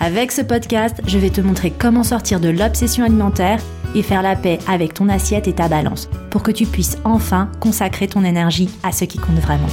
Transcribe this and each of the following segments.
Avec ce podcast, je vais te montrer comment sortir de l'obsession alimentaire et faire la paix avec ton assiette et ta balance pour que tu puisses enfin consacrer ton énergie à ce qui compte vraiment.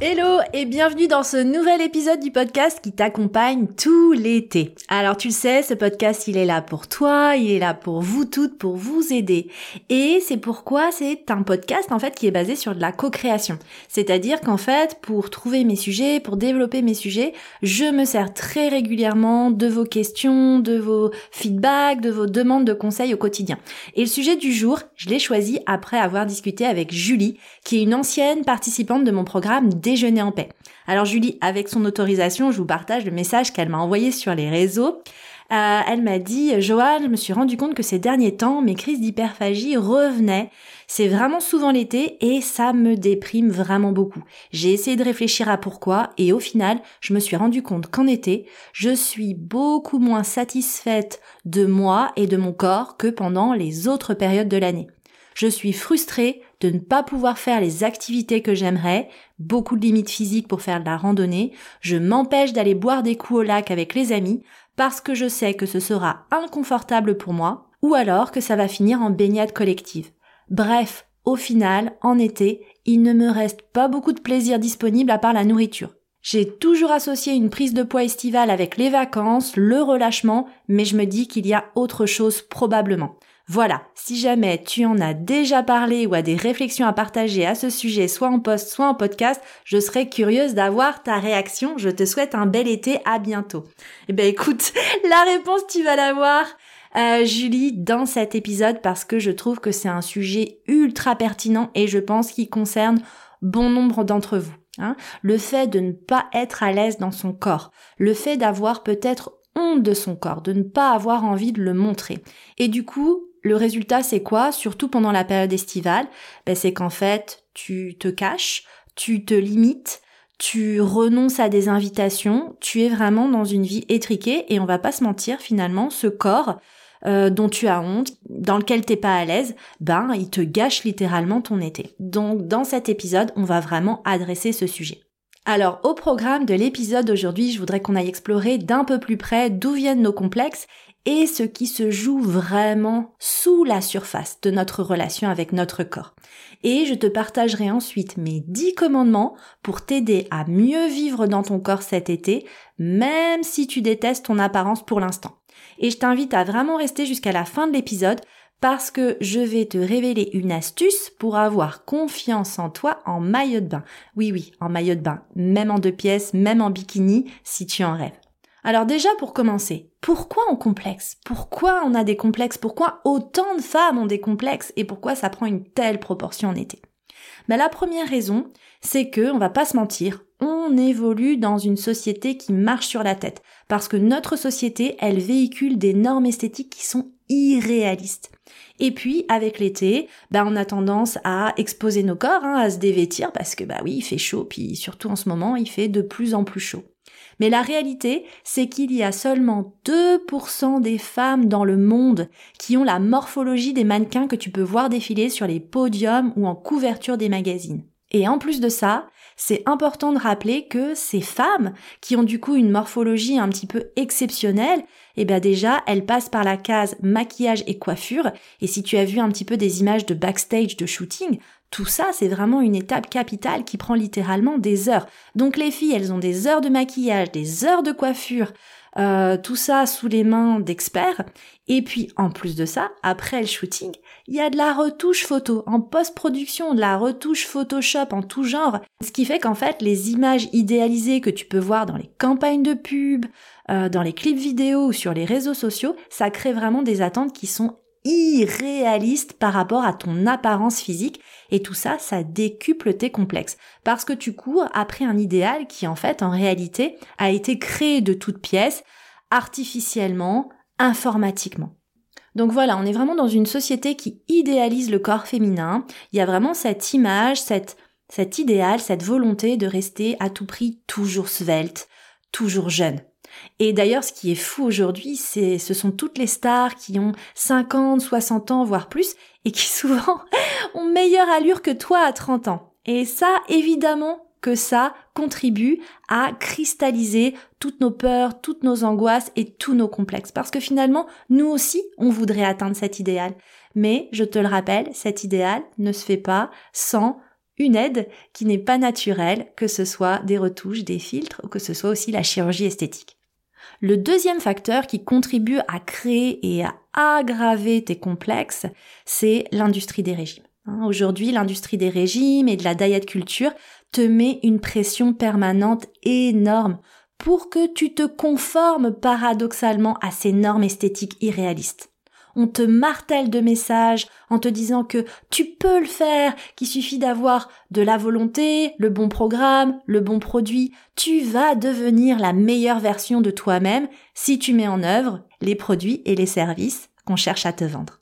Hello et bienvenue dans ce nouvel épisode du podcast qui t'accompagne tout l'été. Alors tu le sais, ce podcast il est là pour toi, il est là pour vous toutes, pour vous aider. Et c'est pourquoi c'est un podcast en fait qui est basé sur de la co-création. C'est-à-dire qu'en fait pour trouver mes sujets, pour développer mes sujets, je me sers très régulièrement de vos questions, de vos feedbacks, de vos demandes de conseils au quotidien. Et le sujet du jour, je l'ai choisi après avoir discuté avec Julie, qui est une ancienne participante de mon programme déjeuner en paix. Alors Julie, avec son autorisation, je vous partage le message qu'elle m'a envoyé sur les réseaux. Euh, elle m'a dit, Joanne, je me suis rendu compte que ces derniers temps, mes crises d'hyperphagie revenaient. C'est vraiment souvent l'été et ça me déprime vraiment beaucoup. J'ai essayé de réfléchir à pourquoi et au final, je me suis rendu compte qu'en été, je suis beaucoup moins satisfaite de moi et de mon corps que pendant les autres périodes de l'année. Je suis frustrée de ne pas pouvoir faire les activités que j'aimerais, beaucoup de limites physiques pour faire de la randonnée, je m'empêche d'aller boire des coups au lac avec les amis parce que je sais que ce sera inconfortable pour moi, ou alors que ça va finir en baignade collective. Bref, au final, en été, il ne me reste pas beaucoup de plaisir disponible à part la nourriture. J'ai toujours associé une prise de poids estivale avec les vacances, le relâchement, mais je me dis qu'il y a autre chose probablement. Voilà, si jamais tu en as déjà parlé ou as des réflexions à partager à ce sujet, soit en post, soit en podcast, je serais curieuse d'avoir ta réaction. Je te souhaite un bel été, à bientôt. Eh ben écoute, la réponse tu vas l'avoir. Euh, Julie dans cet épisode parce que je trouve que c'est un sujet ultra pertinent et je pense qu'il concerne bon nombre d'entre vous. Hein. Le fait de ne pas être à l'aise dans son corps, le fait d'avoir peut-être honte de son corps, de ne pas avoir envie de le montrer. Et du coup, le résultat, c'est quoi? Surtout pendant la période estivale, ben, c'est qu'en fait, tu te caches, tu te limites, tu renonces à des invitations, tu es vraiment dans une vie étriquée et on va pas se mentir, finalement, ce corps euh, dont tu as honte, dans lequel t'es pas à l'aise, ben il te gâche littéralement ton été. Donc dans cet épisode, on va vraiment adresser ce sujet. Alors au programme de l'épisode d'aujourd'hui, je voudrais qu'on aille explorer d'un peu plus près d'où viennent nos complexes et ce qui se joue vraiment sous la surface de notre relation avec notre corps. Et je te partagerai ensuite mes 10 commandements pour t'aider à mieux vivre dans ton corps cet été, même si tu détestes ton apparence pour l'instant. Et je t'invite à vraiment rester jusqu'à la fin de l'épisode parce que je vais te révéler une astuce pour avoir confiance en toi en maillot de bain. Oui, oui, en maillot de bain, même en deux pièces, même en bikini, si tu en rêves. Alors déjà pour commencer, pourquoi on complexe? Pourquoi on a des complexes? Pourquoi autant de femmes ont des complexes? Et pourquoi ça prend une telle proportion en été? Ben, la première raison, c'est que, on va pas se mentir, on évolue dans une société qui marche sur la tête. Parce que notre société, elle véhicule des normes esthétiques qui sont irréalistes. Et puis avec l'été, bah on a tendance à exposer nos corps, hein, à se dévêtir parce que bah oui, il fait chaud, puis surtout en ce moment, il fait de plus en plus chaud. Mais la réalité, c'est qu'il y a seulement 2% des femmes dans le monde qui ont la morphologie des mannequins que tu peux voir défiler sur les podiums ou en couverture des magazines. Et en plus de ça, c'est important de rappeler que ces femmes, qui ont du coup une morphologie un petit peu exceptionnelle, eh bien déjà, elles passent par la case maquillage et coiffure. Et si tu as vu un petit peu des images de backstage de shooting, tout ça, c'est vraiment une étape capitale qui prend littéralement des heures. Donc les filles, elles ont des heures de maquillage, des heures de coiffure, euh, tout ça sous les mains d'experts. Et puis, en plus de ça, après le shooting, il y a de la retouche photo, en post-production, de la retouche Photoshop en tout genre. Ce qui fait qu'en fait, les images idéalisées que tu peux voir dans les campagnes de pub, euh, dans les clips vidéo ou sur les réseaux sociaux, ça crée vraiment des attentes qui sont irréaliste par rapport à ton apparence physique et tout ça, ça décuple tes complexes parce que tu cours après un idéal qui en fait en réalité a été créé de toutes pièces artificiellement, informatiquement. Donc voilà, on est vraiment dans une société qui idéalise le corps féminin. Il y a vraiment cette image, cette, cet idéal, cette volonté de rester à tout prix toujours svelte, toujours jeune. Et d'ailleurs, ce qui est fou aujourd'hui, c'est, ce sont toutes les stars qui ont 50, 60 ans, voire plus, et qui souvent ont meilleure allure que toi à 30 ans. Et ça, évidemment, que ça contribue à cristalliser toutes nos peurs, toutes nos angoisses et tous nos complexes. Parce que finalement, nous aussi, on voudrait atteindre cet idéal. Mais, je te le rappelle, cet idéal ne se fait pas sans une aide qui n'est pas naturelle, que ce soit des retouches, des filtres, ou que ce soit aussi la chirurgie esthétique. Le deuxième facteur qui contribue à créer et à aggraver tes complexes, c'est l'industrie des régimes. Hein, aujourd'hui, l'industrie des régimes et de la diet culture te met une pression permanente énorme pour que tu te conformes paradoxalement à ces normes esthétiques irréalistes. On te martèle de messages en te disant que tu peux le faire, qu'il suffit d'avoir de la volonté, le bon programme, le bon produit. Tu vas devenir la meilleure version de toi-même si tu mets en œuvre les produits et les services qu'on cherche à te vendre.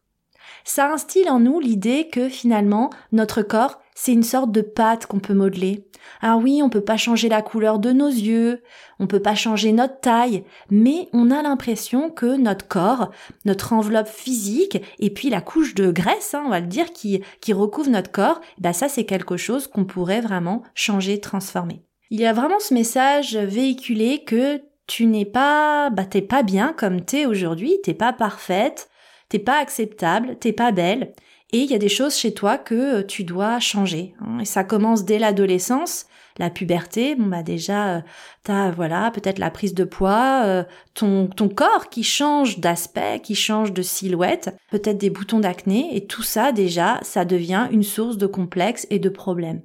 Ça instille en nous l'idée que finalement notre corps c'est une sorte de pâte qu'on peut modeler. Ah oui, on peut pas changer la couleur de nos yeux, on peut pas changer notre taille, mais on a l'impression que notre corps, notre enveloppe physique, et puis la couche de graisse, hein, on va le dire, qui, qui recouvre notre corps, bah ça c'est quelque chose qu'on pourrait vraiment changer, transformer. Il y a vraiment ce message véhiculé que tu n'es pas, bah t'es pas bien comme t'es aujourd'hui, t'es pas parfaite, t'es pas acceptable, t'es pas belle, et il y a des choses chez toi que euh, tu dois changer. Hein. Et ça commence dès l'adolescence, la puberté. Bon bah déjà, euh, t'as voilà peut-être la prise de poids, euh, ton ton corps qui change d'aspect, qui change de silhouette, peut-être des boutons d'acné. Et tout ça déjà, ça devient une source de complexe et de problèmes.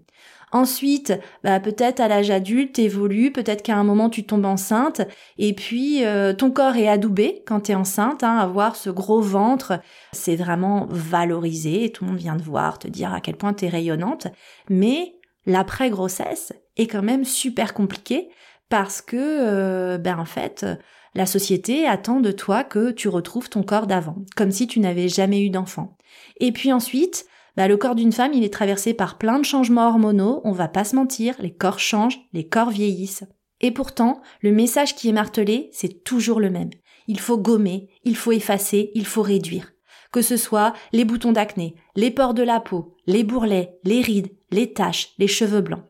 Ensuite, bah, peut-être à l'âge adulte, évolue, peut-être qu'à un moment tu tombes enceinte, et puis euh, ton corps est adoubé quand tu es enceinte, hein, avoir ce gros ventre, c'est vraiment valorisé, tout le monde vient de voir, te dire à quel point tu es rayonnante, mais l'après-grossesse est quand même super compliqué parce que, euh, ben en fait, la société attend de toi que tu retrouves ton corps d'avant, comme si tu n'avais jamais eu d'enfant. Et puis ensuite, bah, le corps d'une femme, il est traversé par plein de changements hormonaux, on va pas se mentir, les corps changent, les corps vieillissent. Et pourtant, le message qui est martelé, c'est toujours le même. Il faut gommer, il faut effacer, il faut réduire. Que ce soit les boutons d'acné, les pores de la peau, les bourrelets, les rides, les taches, les cheveux blancs.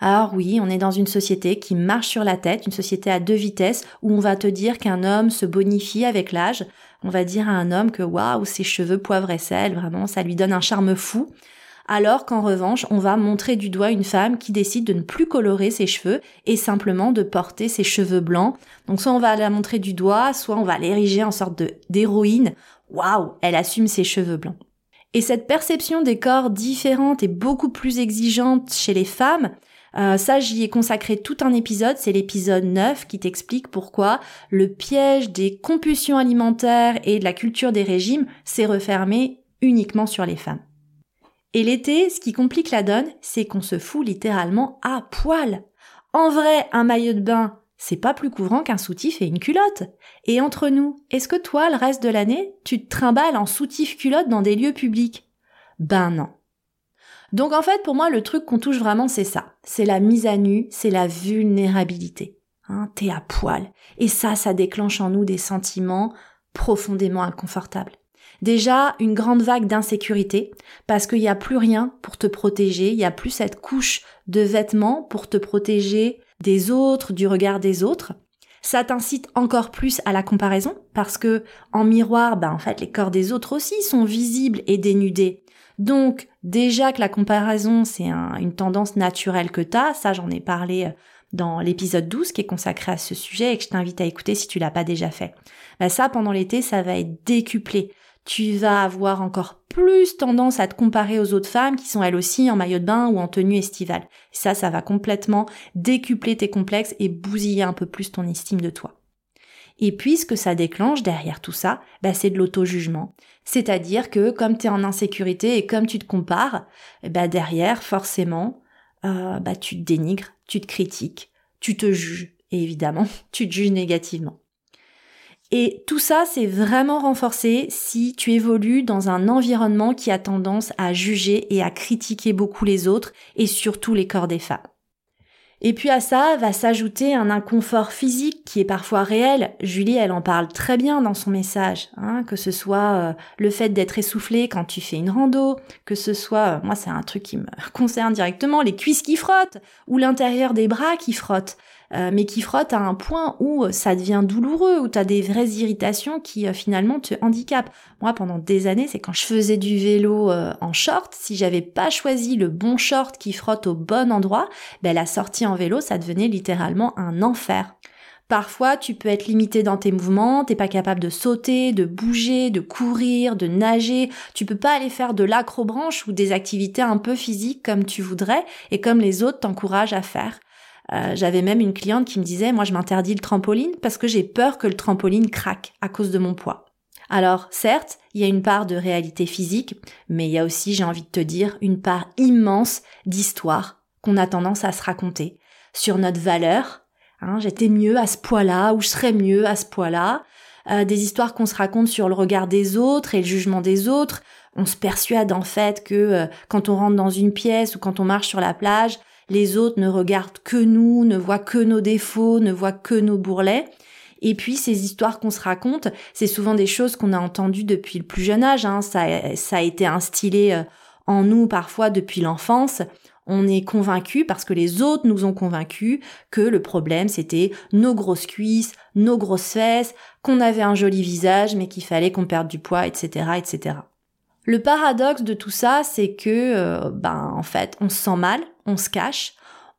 Alors oui, on est dans une société qui marche sur la tête, une société à deux vitesses, où on va te dire qu'un homme se bonifie avec l'âge. On va dire à un homme que waouh, ses cheveux poivre et sel, vraiment, ça lui donne un charme fou. Alors qu'en revanche, on va montrer du doigt une femme qui décide de ne plus colorer ses cheveux et simplement de porter ses cheveux blancs. Donc soit on va la montrer du doigt, soit on va l'ériger en sorte d'héroïne. Waouh, elle assume ses cheveux blancs. Et cette perception des corps différentes et beaucoup plus exigeante chez les femmes, euh, ça, j'y ai consacré tout un épisode, c'est l'épisode 9 qui t'explique pourquoi le piège des compulsions alimentaires et de la culture des régimes s'est refermé uniquement sur les femmes. Et l'été, ce qui complique la donne, c'est qu'on se fout littéralement à poil. En vrai, un maillot de bain, c'est pas plus couvrant qu'un soutif et une culotte. Et entre nous, est-ce que toi, le reste de l'année, tu te trimbales en soutif culotte dans des lieux publics? Ben non. Donc en fait, pour moi, le truc qu'on touche vraiment, c'est ça. C'est la mise à nu, c'est la vulnérabilité. Hein, T'es à poil. Et ça, ça déclenche en nous des sentiments profondément inconfortables. Déjà, une grande vague d'insécurité, parce qu'il n'y a plus rien pour te protéger, il n'y a plus cette couche de vêtements pour te protéger des autres, du regard des autres. Ça t'incite encore plus à la comparaison, parce que en miroir, ben en fait, les corps des autres aussi sont visibles et dénudés. Donc, déjà que la comparaison, c'est une tendance naturelle que tu as, ça j'en ai parlé euh, dans l'épisode 12 qui est consacré à ce sujet et que je t'invite à écouter si tu l'as pas déjà fait. Bah ça, pendant l'été, ça va être décuplé. Tu vas avoir encore plus tendance à te comparer aux autres femmes qui sont elles aussi en maillot de bain ou en tenue estivale. Ça, ça va complètement décupler tes complexes et bousiller un peu plus ton estime de toi. Et puis ce que ça déclenche derrière tout ça, bah, c'est de l'auto-jugement. C'est-à-dire que comme tu es en insécurité et comme tu te compares, bah, derrière, forcément, euh, bah, tu te dénigres, tu te critiques, tu te juges. Et évidemment, tu te juges négativement. Et tout ça, c'est vraiment renforcé si tu évolues dans un environnement qui a tendance à juger et à critiquer beaucoup les autres et surtout les corps des femmes. Et puis à ça va s'ajouter un inconfort physique qui est parfois réel. Julie, elle en parle très bien dans son message, hein, que ce soit euh, le fait d'être essoufflé quand tu fais une rando, que ce soit, euh, moi c'est un truc qui me concerne directement, les cuisses qui frottent ou l'intérieur des bras qui frottent. Euh, mais qui frotte à un point où euh, ça devient douloureux, où tu as des vraies irritations qui euh, finalement te handicapent. Moi, pendant des années, c'est quand je faisais du vélo en short, si j'avais pas choisi le bon short qui frotte au bon endroit, ben, la sortie en vélo, ça devenait littéralement un enfer. Parfois, tu peux être limité dans tes mouvements, t'es pas capable de sauter, de bouger, de courir, de nager. Tu peux pas aller faire de l'acrobranche ou des activités un peu physiques comme tu voudrais et comme les autres t'encouragent à faire. Euh, j'avais même une cliente qui me disait, moi je m'interdis le trampoline parce que j'ai peur que le trampoline craque à cause de mon poids. Alors certes, il y a une part de réalité physique, mais il y a aussi, j'ai envie de te dire, une part immense d'histoire qu'on a tendance à se raconter sur notre valeur. Hein, J'étais mieux à ce poids-là ou je serais mieux à ce poids-là. Euh, des histoires qu'on se raconte sur le regard des autres et le jugement des autres. On se persuade en fait que euh, quand on rentre dans une pièce ou quand on marche sur la plage, les autres ne regardent que nous, ne voient que nos défauts, ne voient que nos bourrelets. Et puis ces histoires qu'on se raconte, c'est souvent des choses qu'on a entendues depuis le plus jeune âge. Hein. Ça, ça a été instillé euh, en nous parfois depuis l'enfance. On est convaincu parce que les autres nous ont convaincus que le problème c'était nos grosses cuisses, nos grosses fesses, qu'on avait un joli visage mais qu'il fallait qu'on perde du poids, etc., etc. Le paradoxe de tout ça, c'est que, euh, ben, en fait, on se sent mal, on se cache,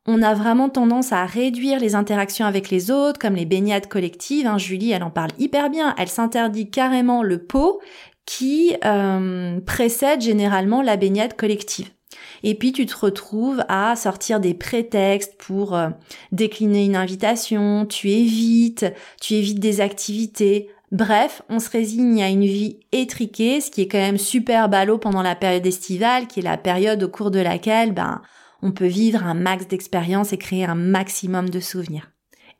on a vraiment tendance à réduire les interactions avec les autres, comme les baignades collectives. Hein. Julie, elle en parle hyper bien. Elle s'interdit carrément le pot qui euh, précède généralement la baignade collective. Et puis tu te retrouves à sortir des prétextes pour euh, décliner une invitation, tu évites, tu évites des activités, Bref, on se résigne à une vie étriquée, ce qui est quand même super ballot pendant la période estivale, qui est la période au cours de laquelle, ben, on peut vivre un max d'expérience et créer un maximum de souvenirs.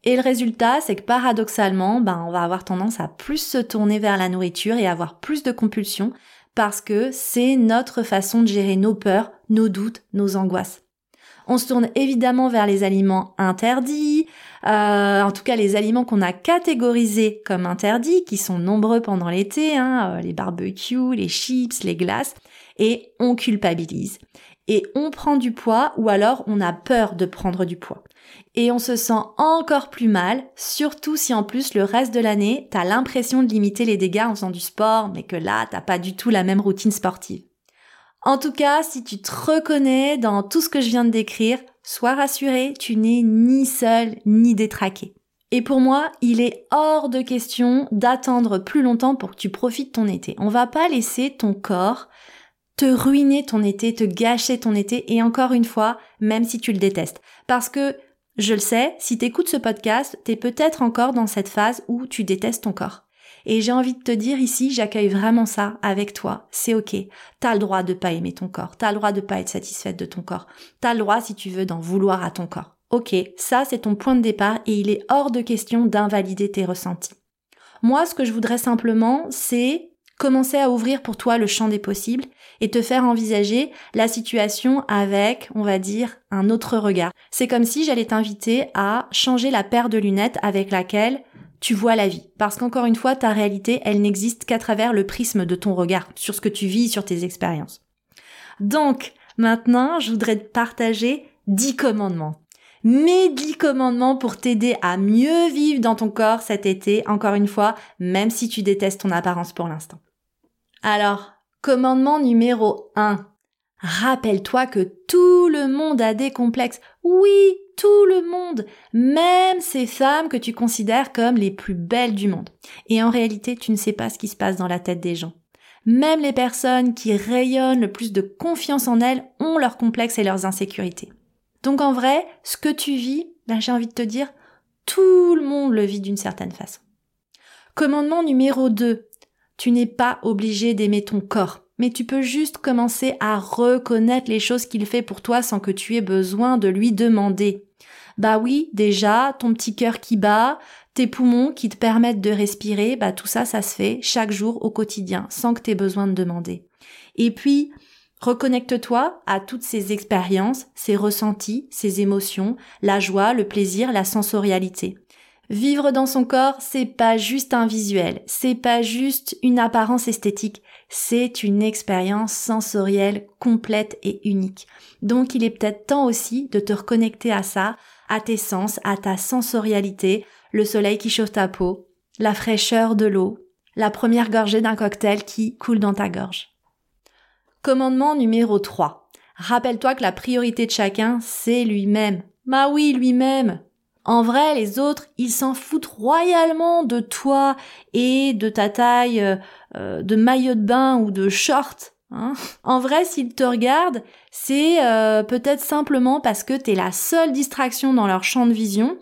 Et le résultat, c'est que paradoxalement, ben, on va avoir tendance à plus se tourner vers la nourriture et avoir plus de compulsions parce que c'est notre façon de gérer nos peurs, nos doutes, nos angoisses. On se tourne évidemment vers les aliments interdits, euh, en tout cas les aliments qu'on a catégorisés comme interdits, qui sont nombreux pendant l'été, hein, euh, les barbecues, les chips, les glaces, et on culpabilise. Et on prend du poids ou alors on a peur de prendre du poids. Et on se sent encore plus mal, surtout si en plus le reste de l'année, t'as l'impression de limiter les dégâts en faisant du sport, mais que là, t'as pas du tout la même routine sportive. En tout cas, si tu te reconnais dans tout ce que je viens de décrire, sois rassuré, tu n'es ni seul ni détraqué. Et pour moi, il est hors de question d'attendre plus longtemps pour que tu profites ton été. On va pas laisser ton corps te ruiner ton été, te gâcher ton été, et encore une fois, même si tu le détestes. Parce que, je le sais, si t'écoutes ce podcast, t'es peut-être encore dans cette phase où tu détestes ton corps. Et j'ai envie de te dire ici, j'accueille vraiment ça avec toi. C'est ok. T'as le droit de pas aimer ton corps. T'as le droit de pas être satisfaite de ton corps. T'as le droit, si tu veux, d'en vouloir à ton corps. Ok, ça c'est ton point de départ et il est hors de question d'invalider tes ressentis. Moi, ce que je voudrais simplement, c'est commencer à ouvrir pour toi le champ des possibles et te faire envisager la situation avec, on va dire, un autre regard. C'est comme si j'allais t'inviter à changer la paire de lunettes avec laquelle tu vois la vie. Parce qu'encore une fois, ta réalité, elle n'existe qu'à travers le prisme de ton regard sur ce que tu vis, sur tes expériences. Donc, maintenant, je voudrais te partager 10 commandements. Mes 10 commandements pour t'aider à mieux vivre dans ton corps cet été, encore une fois, même si tu détestes ton apparence pour l'instant. Alors, commandement numéro 1. Rappelle-toi que tout le monde a des complexes. Oui, tout le monde, même ces femmes que tu considères comme les plus belles du monde. Et en réalité, tu ne sais pas ce qui se passe dans la tête des gens. Même les personnes qui rayonnent le plus de confiance en elles ont leurs complexes et leurs insécurités. Donc en vrai, ce que tu vis, ben j'ai envie de te dire, tout le monde le vit d'une certaine façon. Commandement numéro 2. Tu n'es pas obligé d'aimer ton corps, mais tu peux juste commencer à reconnaître les choses qu'il fait pour toi sans que tu aies besoin de lui demander. Bah oui, déjà, ton petit cœur qui bat, tes poumons qui te permettent de respirer, bah tout ça, ça se fait chaque jour au quotidien, sans que tu aies besoin de demander. Et puis, reconnecte-toi à toutes ces expériences, ces ressentis, ces émotions, la joie, le plaisir, la sensorialité. Vivre dans son corps, c'est pas juste un visuel, c'est pas juste une apparence esthétique, c'est une expérience sensorielle complète et unique. Donc il est peut-être temps aussi de te reconnecter à ça, à tes sens, à ta sensorialité, le soleil qui chauffe ta peau, la fraîcheur de l'eau, la première gorgée d'un cocktail qui coule dans ta gorge. Commandement numéro 3. Rappelle-toi que la priorité de chacun, c'est lui-même. Bah oui, lui-même. En vrai, les autres, ils s'en foutent royalement de toi et de ta taille euh, euh, de maillot de bain ou de short. Hein. En vrai, s'ils te regardent, c'est euh, peut-être simplement parce que t'es la seule distraction dans leur champ de vision,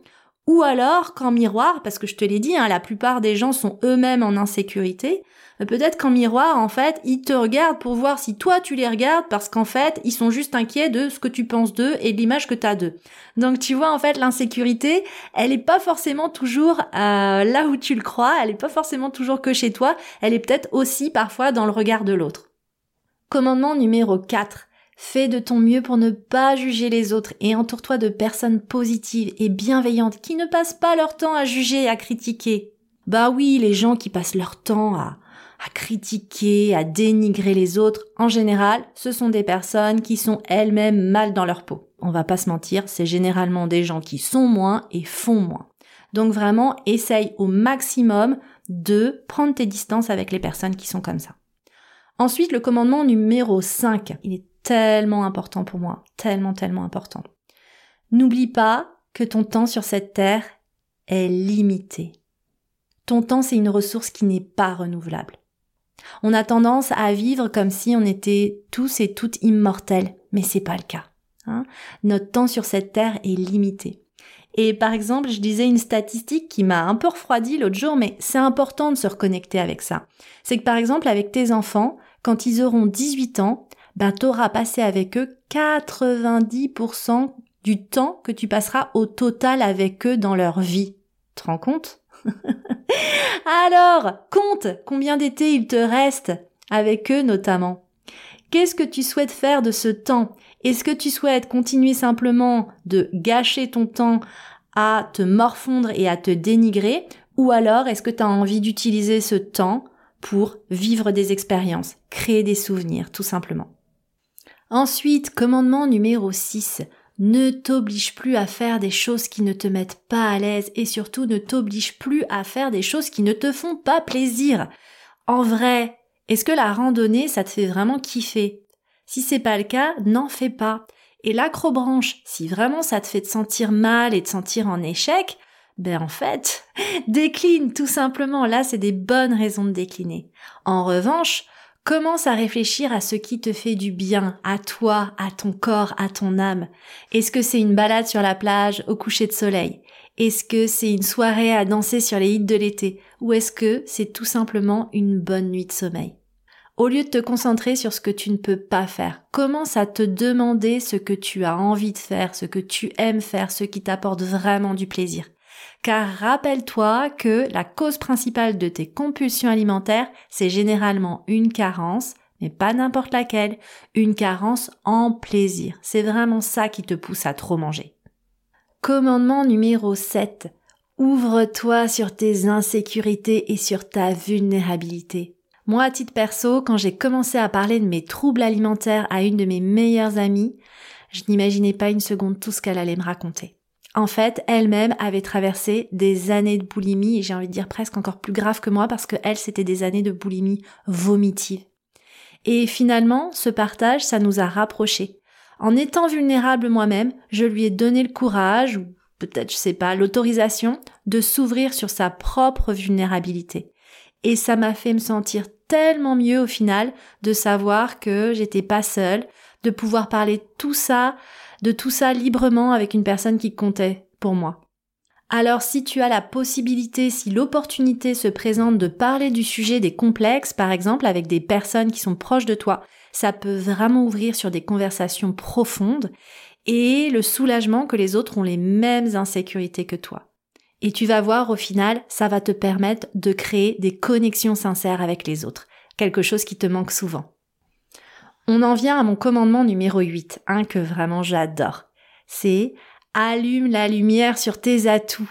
ou alors qu'en miroir, parce que je te l'ai dit, hein, la plupart des gens sont eux-mêmes en insécurité, peut-être qu'en miroir, en fait, ils te regardent pour voir si toi tu les regardes parce qu'en fait, ils sont juste inquiets de ce que tu penses d'eux et de l'image que tu as d'eux. Donc tu vois, en fait, l'insécurité, elle est pas forcément toujours euh, là où tu le crois, elle est pas forcément toujours que chez toi, elle est peut-être aussi parfois dans le regard de l'autre. Commandement numéro 4. Fais de ton mieux pour ne pas juger les autres et entoure-toi de personnes positives et bienveillantes qui ne passent pas leur temps à juger et à critiquer. Bah oui, les gens qui passent leur temps à à critiquer, à dénigrer les autres, en général, ce sont des personnes qui sont elles-mêmes mal dans leur peau. On va pas se mentir, c'est généralement des gens qui sont moins et font moins. Donc vraiment, essaye au maximum de prendre tes distances avec les personnes qui sont comme ça. Ensuite, le commandement numéro 5, il est tellement important pour moi, tellement, tellement important. N'oublie pas que ton temps sur cette terre est limité. Ton temps, c'est une ressource qui n'est pas renouvelable. On a tendance à vivre comme si on était tous et toutes immortels, mais c'est pas le cas. Hein. Notre temps sur cette terre est limité. Et par exemple, je disais une statistique qui m'a un peu refroidi l'autre jour, mais c'est important de se reconnecter avec ça. C'est que par exemple, avec tes enfants, quand ils auront 18 ans, ben, t'auras passé avec eux 90% du temps que tu passeras au total avec eux dans leur vie. Tu te rends compte? Alors, compte combien d'étés il te reste avec eux notamment. Qu'est-ce que tu souhaites faire de ce temps? Est-ce que tu souhaites continuer simplement de gâcher ton temps à te morfondre et à te dénigrer? Ou alors est-ce que tu as envie d'utiliser ce temps pour vivre des expériences, créer des souvenirs tout simplement? Ensuite, commandement numéro 6, ne t'oblige plus à faire des choses qui ne te mettent pas à l'aise et surtout ne t'oblige plus à faire des choses qui ne te font pas plaisir. En vrai, est-ce que la randonnée, ça te fait vraiment kiffer? Si c'est pas le cas, n'en fais pas. Et l'acrobranche, si vraiment ça te fait te sentir mal et te sentir en échec, ben en fait, décline tout simplement. Là, c'est des bonnes raisons de décliner. En revanche, Commence à réfléchir à ce qui te fait du bien, à toi, à ton corps, à ton âme. Est-ce que c'est une balade sur la plage au coucher de soleil? Est-ce que c'est une soirée à danser sur les hits de l'été? Ou est-ce que c'est tout simplement une bonne nuit de sommeil? Au lieu de te concentrer sur ce que tu ne peux pas faire, commence à te demander ce que tu as envie de faire, ce que tu aimes faire, ce qui t'apporte vraiment du plaisir. Car rappelle-toi que la cause principale de tes compulsions alimentaires, c'est généralement une carence, mais pas n'importe laquelle, une carence en plaisir. C'est vraiment ça qui te pousse à trop manger. Commandement numéro 7. Ouvre-toi sur tes insécurités et sur ta vulnérabilité. Moi, à titre perso, quand j'ai commencé à parler de mes troubles alimentaires à une de mes meilleures amies, je n'imaginais pas une seconde tout ce qu'elle allait me raconter en fait, elle-même avait traversé des années de boulimie, et j'ai envie de dire presque encore plus grave que moi, parce que elle, c'était des années de boulimie vomitive. Et finalement, ce partage, ça nous a rapprochés. En étant vulnérable moi-même, je lui ai donné le courage, ou peut-être, je sais pas, l'autorisation de s'ouvrir sur sa propre vulnérabilité. Et ça m'a fait me sentir tellement mieux au final de savoir que j'étais pas seule, de pouvoir parler tout ça de tout ça librement avec une personne qui comptait pour moi. Alors si tu as la possibilité, si l'opportunité se présente de parler du sujet des complexes, par exemple avec des personnes qui sont proches de toi, ça peut vraiment ouvrir sur des conversations profondes et le soulagement que les autres ont les mêmes insécurités que toi. Et tu vas voir au final, ça va te permettre de créer des connexions sincères avec les autres, quelque chose qui te manque souvent. On en vient à mon commandement numéro 8, un que vraiment j'adore. C'est allume la lumière sur tes atouts.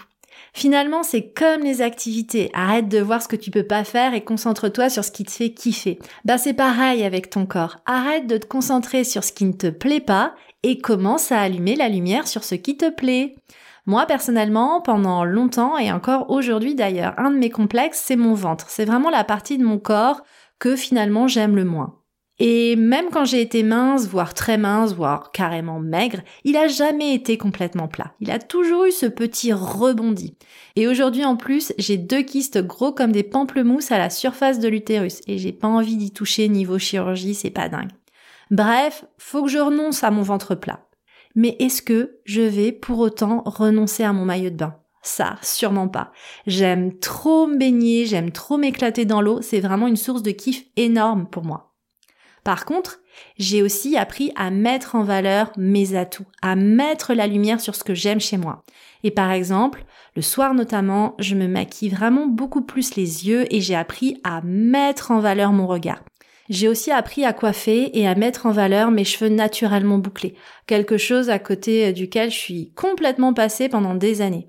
Finalement, c'est comme les activités. Arrête de voir ce que tu peux pas faire et concentre-toi sur ce qui te fait kiffer. Bah, c'est pareil avec ton corps. Arrête de te concentrer sur ce qui ne te plaît pas et commence à allumer la lumière sur ce qui te plaît. Moi, personnellement, pendant longtemps et encore aujourd'hui d'ailleurs, un de mes complexes, c'est mon ventre. C'est vraiment la partie de mon corps que finalement j'aime le moins. Et même quand j'ai été mince, voire très mince, voire carrément maigre, il a jamais été complètement plat. Il a toujours eu ce petit rebondi. Et aujourd'hui en plus, j'ai deux kystes gros comme des pamplemousses à la surface de l'utérus et j'ai pas envie d'y toucher niveau chirurgie, c'est pas dingue. Bref, faut que je renonce à mon ventre plat. Mais est-ce que je vais pour autant renoncer à mon maillot de bain? Ça, sûrement pas. J'aime trop me baigner, j'aime trop m'éclater dans l'eau, c'est vraiment une source de kiff énorme pour moi. Par contre, j'ai aussi appris à mettre en valeur mes atouts, à mettre la lumière sur ce que j'aime chez moi. Et par exemple, le soir notamment, je me maquille vraiment beaucoup plus les yeux et j'ai appris à mettre en valeur mon regard. J'ai aussi appris à coiffer et à mettre en valeur mes cheveux naturellement bouclés, quelque chose à côté duquel je suis complètement passée pendant des années.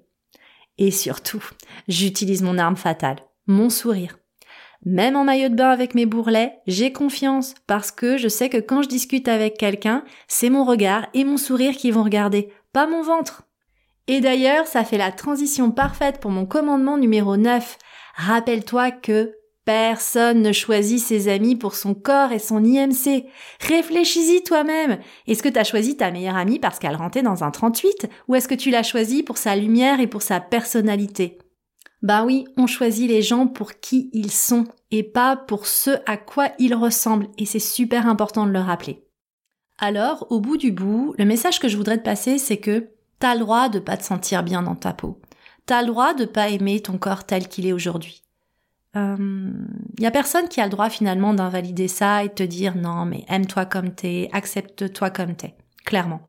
Et surtout, j'utilise mon arme fatale, mon sourire. Même en maillot de bain avec mes bourrelets, j'ai confiance parce que je sais que quand je discute avec quelqu'un, c'est mon regard et mon sourire qui vont regarder, pas mon ventre. Et d'ailleurs, ça fait la transition parfaite pour mon commandement numéro 9. Rappelle-toi que personne ne choisit ses amis pour son corps et son IMC. Réfléchis-y toi-même. Est-ce que tu as choisi ta meilleure amie parce qu'elle rentrait dans un 38 ou est-ce que tu l'as choisie pour sa lumière et pour sa personnalité? Bah oui, on choisit les gens pour qui ils sont et pas pour ce à quoi ils ressemblent et c'est super important de le rappeler. Alors, au bout du bout, le message que je voudrais te passer, c'est que t'as le droit de pas te sentir bien dans ta peau. T'as le droit de pas aimer ton corps tel qu'il est aujourd'hui. Il euh, y a personne qui a le droit finalement d'invalider ça et de te dire non mais aime-toi comme t'es, accepte-toi comme t'es, clairement.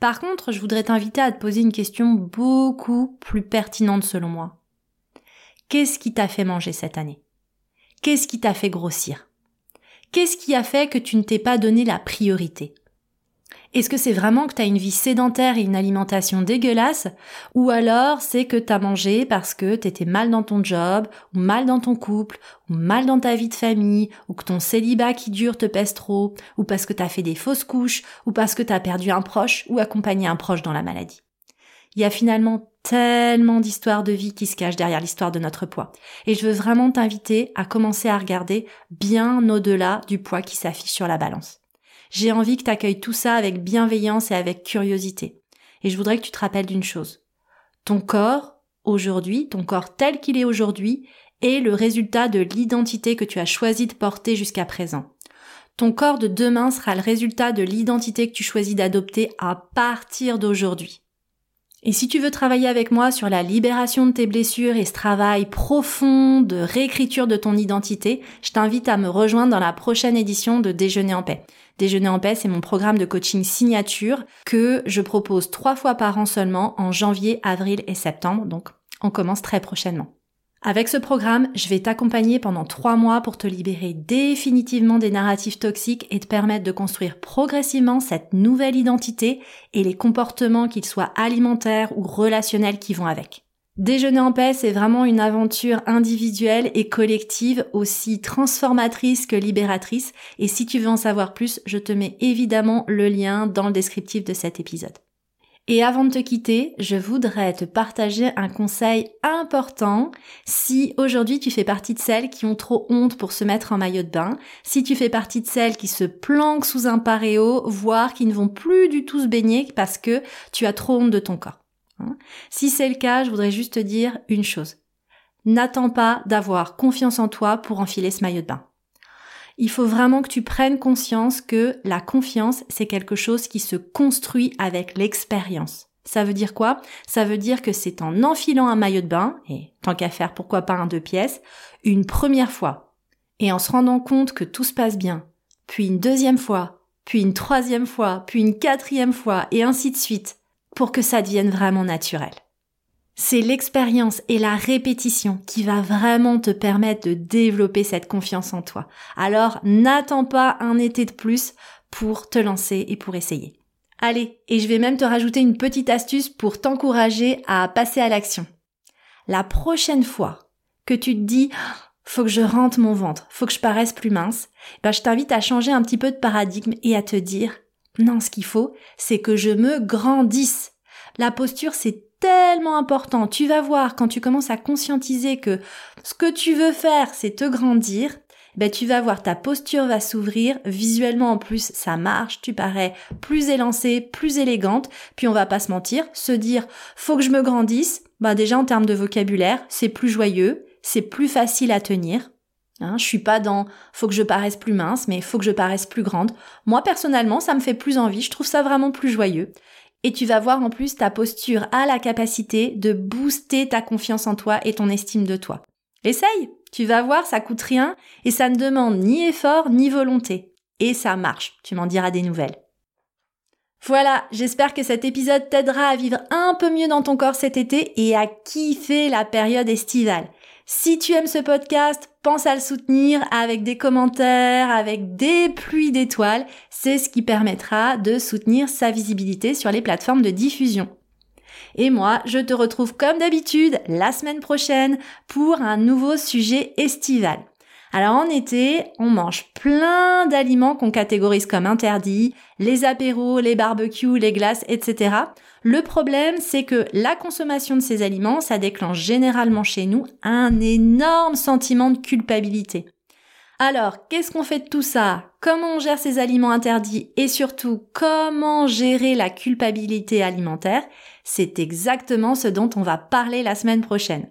Par contre, je voudrais t'inviter à te poser une question beaucoup plus pertinente selon moi. Qu'est-ce qui t'a fait manger cette année? Qu'est-ce qui t'a fait grossir? Qu'est-ce qui a fait que tu ne t'es pas donné la priorité? Est-ce que c'est vraiment que tu as une vie sédentaire et une alimentation dégueulasse? Ou alors c'est que tu as mangé parce que tu étais mal dans ton job, ou mal dans ton couple, ou mal dans ta vie de famille, ou que ton célibat qui dure te pèse trop, ou parce que tu as fait des fausses couches, ou parce que tu as perdu un proche ou accompagné un proche dans la maladie? Il y a finalement tellement d'histoires de vie qui se cachent derrière l'histoire de notre poids. Et je veux vraiment t'inviter à commencer à regarder bien au-delà du poids qui s'affiche sur la balance. J'ai envie que tu accueilles tout ça avec bienveillance et avec curiosité. Et je voudrais que tu te rappelles d'une chose. Ton corps, aujourd'hui, ton corps tel qu'il est aujourd'hui, est le résultat de l'identité que tu as choisi de porter jusqu'à présent. Ton corps de demain sera le résultat de l'identité que tu choisis d'adopter à partir d'aujourd'hui. Et si tu veux travailler avec moi sur la libération de tes blessures et ce travail profond de réécriture de ton identité, je t'invite à me rejoindre dans la prochaine édition de Déjeuner en paix. Déjeuner en paix, c'est mon programme de coaching signature que je propose trois fois par an seulement en janvier, avril et septembre. Donc, on commence très prochainement. Avec ce programme, je vais t'accompagner pendant trois mois pour te libérer définitivement des narratifs toxiques et te permettre de construire progressivement cette nouvelle identité et les comportements, qu'ils soient alimentaires ou relationnels, qui vont avec. Déjeuner en paix, c'est vraiment une aventure individuelle et collective aussi transformatrice que libératrice. Et si tu veux en savoir plus, je te mets évidemment le lien dans le descriptif de cet épisode. Et avant de te quitter, je voudrais te partager un conseil important si aujourd'hui tu fais partie de celles qui ont trop honte pour se mettre en maillot de bain, si tu fais partie de celles qui se planquent sous un paréo, voire qui ne vont plus du tout se baigner parce que tu as trop honte de ton corps. Hein. Si c'est le cas, je voudrais juste te dire une chose. N'attends pas d'avoir confiance en toi pour enfiler ce maillot de bain il faut vraiment que tu prennes conscience que la confiance, c'est quelque chose qui se construit avec l'expérience. Ça veut dire quoi? Ça veut dire que c'est en enfilant un maillot de bain, et tant qu'à faire, pourquoi pas un deux pièces, une première fois, et en se rendant compte que tout se passe bien, puis une deuxième fois, puis une troisième fois, puis une quatrième fois, et ainsi de suite, pour que ça devienne vraiment naturel. C'est l'expérience et la répétition qui va vraiment te permettre de développer cette confiance en toi. Alors n'attends pas un été de plus pour te lancer et pour essayer. Allez, et je vais même te rajouter une petite astuce pour t'encourager à passer à l'action. La prochaine fois que tu te dis faut que je rentre mon ventre, faut que je paraisse plus mince, ben je t'invite à changer un petit peu de paradigme et à te dire non, ce qu'il faut, c'est que je me grandisse. La posture, c'est tellement important. Tu vas voir quand tu commences à conscientiser que ce que tu veux faire, c'est te grandir, ben tu vas voir ta posture va s'ouvrir, visuellement en plus ça marche, tu parais plus élancée, plus élégante, puis on va pas se mentir, se dire faut que je me grandisse, ben déjà en termes de vocabulaire, c'est plus joyeux, c'est plus facile à tenir. Hein, je suis pas dans faut que je paraisse plus mince, mais faut que je paraisse plus grande. Moi personnellement, ça me fait plus envie, je trouve ça vraiment plus joyeux. Et tu vas voir en plus ta posture a la capacité de booster ta confiance en toi et ton estime de toi. Essaye, tu vas voir, ça coûte rien et ça ne demande ni effort ni volonté. Et ça marche, tu m'en diras des nouvelles. Voilà, j'espère que cet épisode t'aidera à vivre un peu mieux dans ton corps cet été et à kiffer la période estivale. Si tu aimes ce podcast, pense à le soutenir avec des commentaires, avec des pluies d'étoiles. C'est ce qui permettra de soutenir sa visibilité sur les plateformes de diffusion. Et moi, je te retrouve comme d'habitude la semaine prochaine pour un nouveau sujet estival. Alors en été, on mange plein d'aliments qu'on catégorise comme interdits, les apéros, les barbecues, les glaces, etc. Le problème, c'est que la consommation de ces aliments, ça déclenche généralement chez nous un énorme sentiment de culpabilité. Alors, qu'est-ce qu'on fait de tout ça? Comment on gère ces aliments interdits? Et surtout comment gérer la culpabilité alimentaire? C'est exactement ce dont on va parler la semaine prochaine.